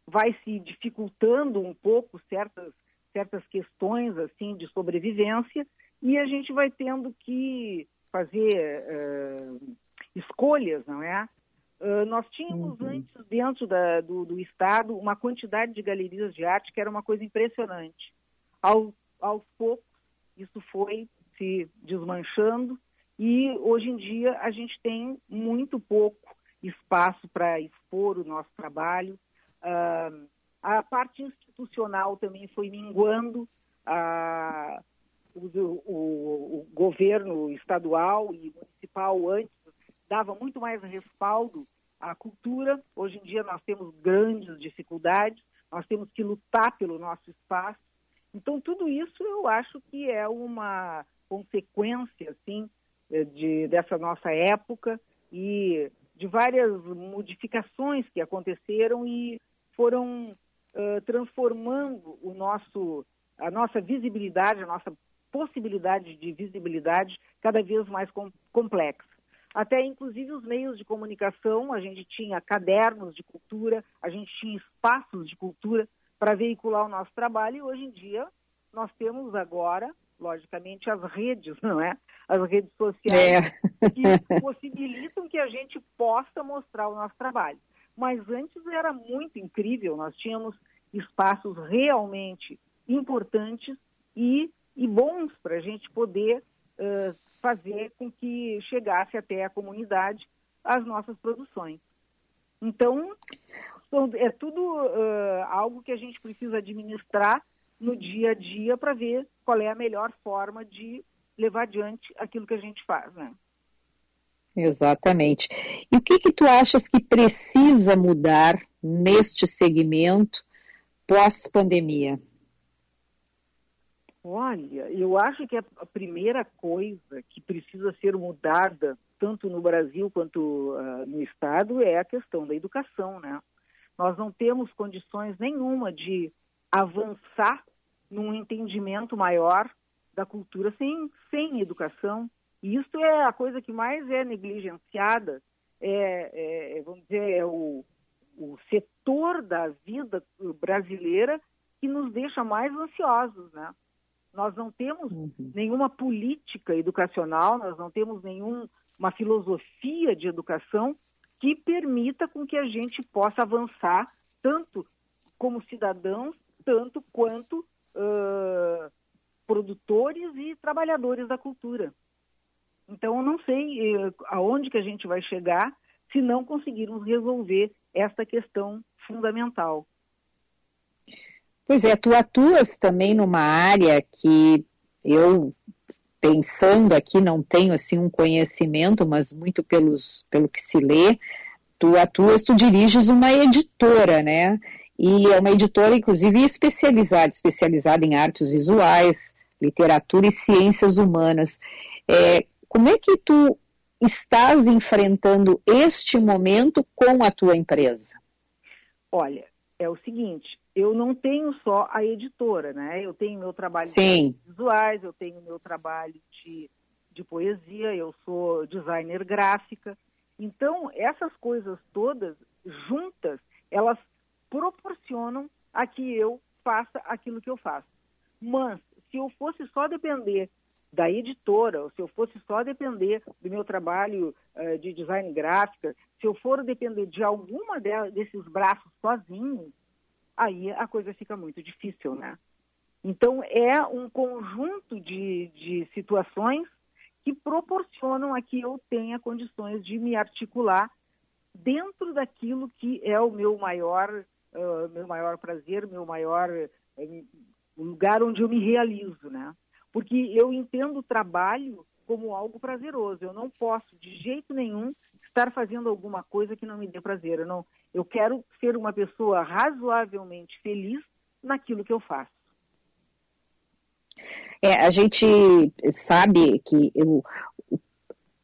vai se dificultando um pouco certas, certas questões assim de sobrevivência e a gente vai tendo que fazer uh, escolhas, não é? Uh, nós tínhamos uhum. antes, dentro da, do, do, Estado, uma quantidade de galerias de arte que era uma coisa impressionante. Ao, aos poucos, isso foi se desmanchando e hoje em dia a gente tem muito pouco espaço para expor o nosso trabalho. Uh, a parte institucional também foi minguando. Uh, o, o, o, governo estadual e municipal antes dava muito mais respaldo à cultura. Hoje em dia nós temos grandes dificuldades, nós temos que lutar pelo nosso espaço. Então tudo isso eu acho que é uma consequência assim de, dessa nossa época e de várias modificações que aconteceram e foram uh, transformando o nosso, a nossa visibilidade, a nossa possibilidade de visibilidade cada vez mais com, complexa. Até inclusive os meios de comunicação, a gente tinha cadernos de cultura, a gente tinha espaços de cultura para veicular o nosso trabalho e hoje em dia nós temos agora, logicamente, as redes, não é? As redes sociais é. que possibilitam que a gente possa mostrar o nosso trabalho. Mas antes era muito incrível, nós tínhamos espaços realmente importantes e, e bons para a gente poder uh, fazer com que chegasse até a comunidade as nossas produções. Então, é tudo uh, algo que a gente precisa administrar no dia a dia para ver qual é a melhor forma de levar adiante aquilo que a gente faz, né? Exatamente. E o que que tu achas que precisa mudar neste segmento pós-pandemia? Olha, eu acho que a primeira coisa que precisa ser mudada, tanto no Brasil quanto uh, no Estado, é a questão da educação, né? Nós não temos condições nenhuma de avançar num entendimento maior da cultura sem, sem educação. E isso é a coisa que mais é negligenciada, é, é, é vamos dizer, é o, o setor da vida brasileira que nos deixa mais ansiosos, né? Nós não temos uhum. nenhuma política educacional, nós não temos nenhuma filosofia de educação que permita com que a gente possa avançar tanto como cidadãos, tanto quanto uh, produtores e trabalhadores da cultura. Então, eu não sei uh, aonde que a gente vai chegar se não conseguirmos resolver esta questão fundamental. Pois é, tu atuas também numa área que eu, pensando aqui, não tenho assim um conhecimento, mas muito pelos, pelo que se lê, tu atuas, tu diriges uma editora, né? E é uma editora, inclusive, especializada, especializada em artes visuais, literatura e ciências humanas. É, como é que tu estás enfrentando este momento com a tua empresa? Olha, é o seguinte, eu não tenho só a editora, né? Eu tenho meu trabalho Sim. de visuais, eu tenho meu trabalho de, de poesia, eu sou designer gráfica. Então, essas coisas todas juntas, elas proporcionam a que eu faça aquilo que eu faço. Mas, se eu fosse só depender da editora, ou se eu fosse só depender do meu trabalho uh, de design gráfica, se eu for depender de alguma de, desses braços sozinho, aí a coisa fica muito difícil, né? Então, é um conjunto de, de situações que proporcionam a que eu tenha condições de me articular dentro daquilo que é o meu maior, uh, meu maior prazer, meu maior uh, lugar onde eu me realizo, né? Porque eu entendo o trabalho como algo prazeroso. Eu não posso, de jeito nenhum, estar fazendo alguma coisa que não me dê prazer. Eu, não, eu quero ser uma pessoa razoavelmente feliz naquilo que eu faço. É, a gente sabe que eu,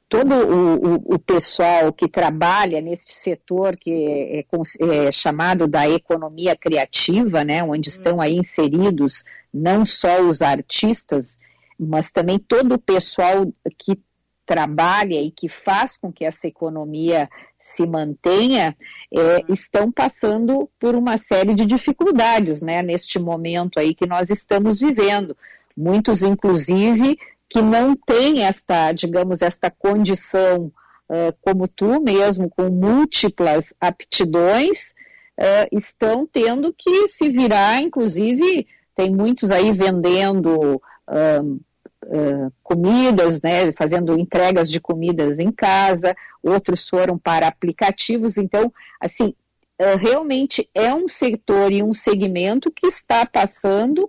todo o, o, pessoal que trabalha nesse setor que é, é, é, chamado da economia criativa, né, onde estão aí inseridos não só os artistas, mas também todo o pessoal que trabalha e que faz com que essa economia se mantenha, é, estão passando por uma série de dificuldades, né, neste momento aí que nós estamos vivendo. Muitos, inclusive, que não têm esta, digamos, esta condição, uh, como tu mesmo, com múltiplas aptidões, uh, estão tendo que se virar, inclusive, tem muitos aí vendendo uh, comidas, né, fazendo entregas de comidas em casa, outros foram para aplicativos. Então, assim, uh, realmente é um setor e um segmento que está passando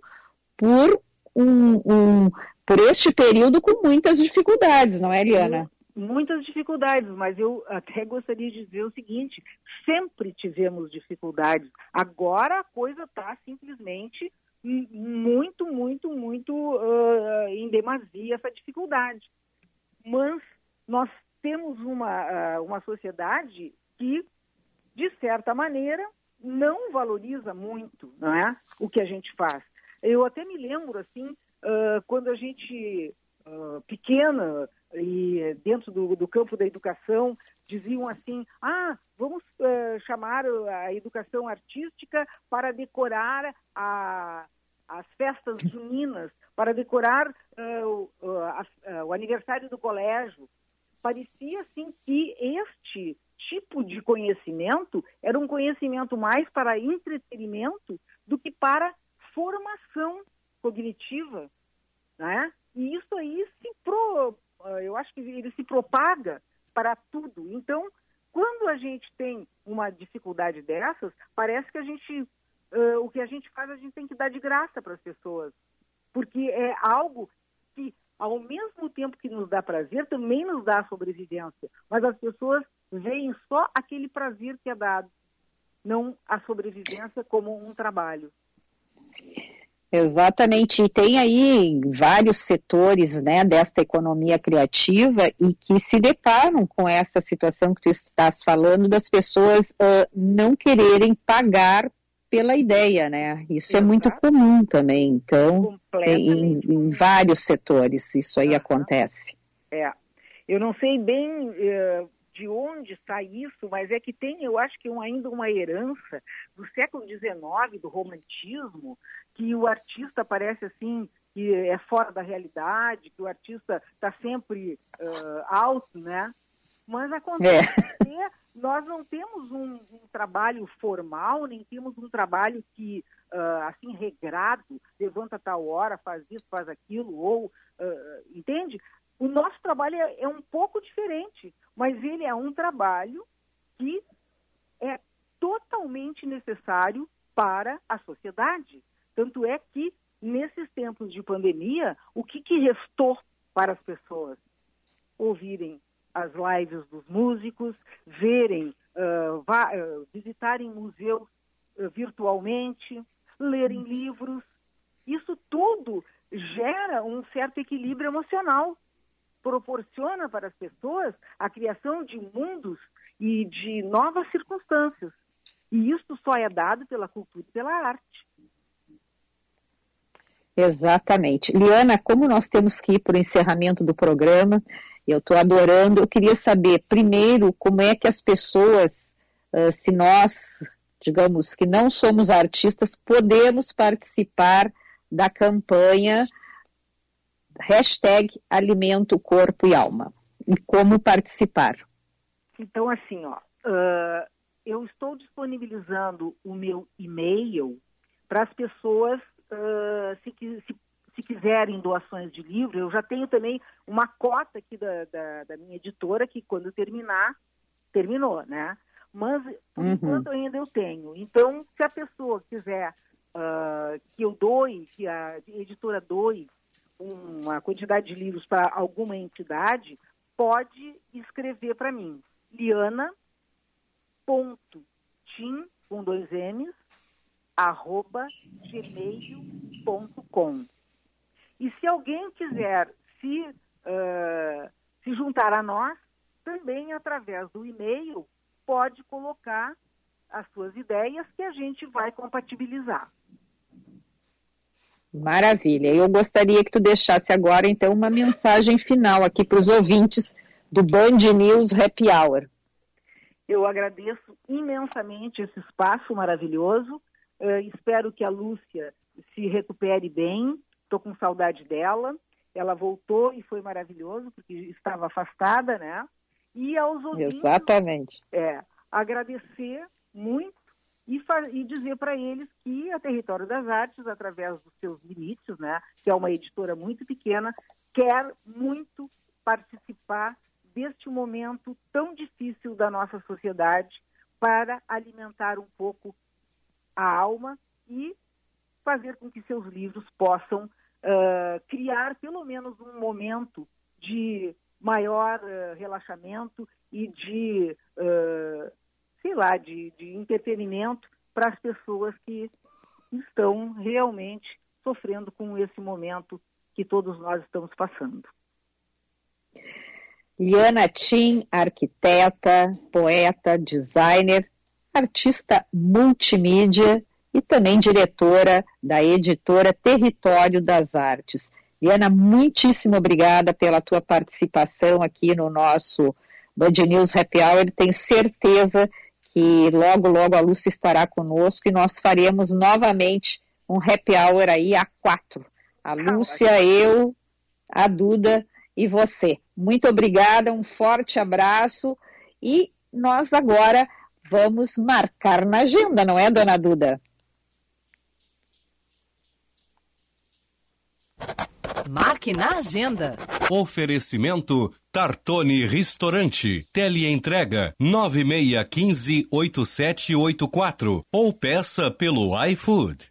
por um, um por este período com muitas dificuldades, não é, Eliana? muitas dificuldades, mas eu até gostaria de dizer o seguinte: sempre tivemos dificuldades. Agora a coisa está simplesmente muito, muito, muito uh, em demasia essa dificuldade. Mas nós temos uma, uh, uma sociedade que, de certa maneira, não valoriza muito não é? o que a gente faz. Eu até me lembro, assim, uh, quando a gente, pequena, e dentro do, do, campo da educação diziam assim: ah, vamos uh, chamar a educação artística para decorar a, as festas juninas, para decorar uh, uh, o aniversário do colégio. Parecia assim que este tipo de conhecimento era um conhecimento mais para entretenimento do que para formação cognitiva, né? E isso aí se pro, eu acho que ele se propaga para tudo. Então, quando a gente tem uma dificuldade dessas, parece que a gente, uh, o que a gente faz, a gente tem que dar de graça para as pessoas. Porque é algo que, ao mesmo tempo que nos dá prazer, também nos dá sobrevivência. Mas as pessoas veem só aquele prazer que é dado, não a sobrevivência como um trabalho. Exatamente, e tem aí vários setores né, desta economia criativa e que se deparam com essa situação que tu estás falando das pessoas uh, não quererem pagar pela ideia, né? Isso Exato. é muito comum também, então, em, em, vários setores isso aí uhum. acontece. É, eu não sei bem uh, de onde sai isso, mas é que tem, eu acho que um, ainda uma herança do século XIX, do romantismo, que o artista parece assim que é fora da realidade, que o artista está sempre uh, alto, né? Mas acontece é. Nós não temos um, um, trabalho formal, nem temos um trabalho que, uh, assim, regrado, levanta tal hora, faz isso, faz aquilo, ou, uh, entende? O nosso trabalho é, é um pouco diferente, mas ele é um trabalho que é totalmente necessário para a sociedade. Tanto é que, nesses tempos de pandemia, o que, que restou para as pessoas? Ouvirem as lives dos músicos, verem, uh, uh, visitarem museus uh, virtualmente, lerem livros. Isso tudo gera um certo equilíbrio emocional, proporciona para as pessoas a criação de mundos e de novas circunstâncias. E isso só é dado pela cultura e pela arte. Exatamente. Liana, como nós temos que ir para o encerramento do programa, eu estou adorando, eu queria saber, primeiro, como é que as pessoas, se nós, digamos, que não somos artistas, podemos participar da campanha hashtag Alimento, Corpo e Alma. E como participar? Então, assim, ó, uh, eu estou disponibilizando o meu e-mail para as pessoas uh, se, se, se, quiserem doações de livro, eu já tenho também uma cota aqui da, da, da minha editora que quando terminar, terminou, né? Mas por uhum. enquanto ainda eu tenho. Então, se a pessoa quiser uh, que eu doe, que a editora doe uma quantidade de livros para alguma entidade, pode escrever para mim. Liana ponto tim com dois M's arroba gmail.com. E se alguém quiser se, uh, se juntar a nós, também através do e-mail pode colocar as suas ideias que a gente vai compatibilizar. Maravilha. Eu gostaria que tu deixasse agora, então, uma mensagem final aqui para os ouvintes do Band News Happy Hour. Eu agradeço imensamente esse espaço maravilhoso. Uh, espero que a Lúcia se recupere bem. Estou com saudade dela. Ela voltou e foi maravilhoso, porque estava afastada, né? E aos ouvintes. Exatamente. É, agradecer muito e, e dizer para eles que a Território das Artes, através dos seus limites, né, que é uma editora muito pequena, quer muito participar deste momento tão difícil da nossa sociedade para alimentar um pouco a alma e fazer com que seus livros possam uh, criar pelo menos um momento de maior uh, relaxamento e de uh, sei lá, de, de entretenimento para as pessoas que estão realmente sofrendo com esse momento que todos nós estamos passando. Liana Tim, arquiteta, poeta, designer, artista multimídia e também diretora da editora Território das Artes. Liana, muitíssimo obrigada pela tua participação aqui no nosso Band News Happy Hour. Tenho certeza que logo, logo a Lúcia estará conosco e nós faremos novamente um happy hour aí a quatro. A Lúcia, eu, a Duda e você. Muito obrigada, um forte abraço e nós agora vamos marcar na agenda, não é, dona Duda? Marque na agenda. Oferecimento Tartone Restaurante. Teleentrega 96158784 ou peça pelo iFood.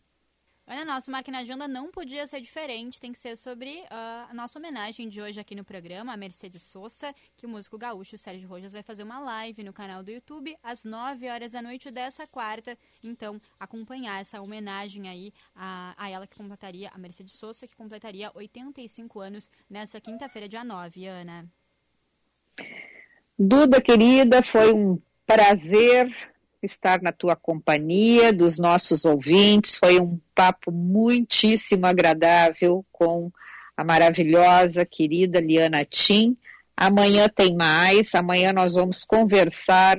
Olha, nosso Máquina Agenda não podia ser diferente, tem que ser sobre uh, a nossa homenagem de hoje aqui no programa, a Mercedes Sosa, que o músico gaúcho Sérgio Rojas vai fazer uma live no canal do YouTube às 9 horas da noite dessa quarta. Então, acompanhar essa homenagem aí a, a ela que completaria, a Mercedes Sosa, que completaria 85 anos nessa quinta-feira, dia 9, Ana. Duda, querida, foi um prazer estar na tua companhia, dos nossos ouvintes. Foi um papo muitíssimo agradável com a maravilhosa, querida Liana Tim. Amanhã tem mais. Amanhã nós vamos conversar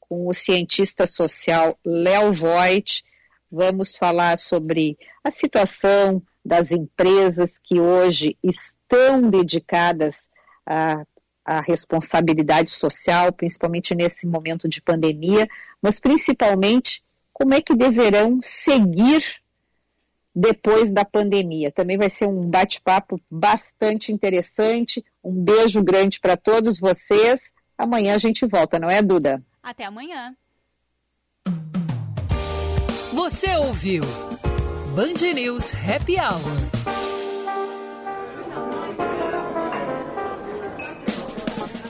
com o cientista social Léo Voigt. Vamos falar sobre a situação das empresas que hoje estão dedicadas a a responsabilidade social, principalmente nesse momento de pandemia, mas principalmente como é que deverão seguir depois da pandemia. Também vai ser um bate-papo bastante interessante. Um beijo grande para todos vocês. Amanhã a gente volta, não é, Duda? Até amanhã. Você ouviu Band News Happy Hour.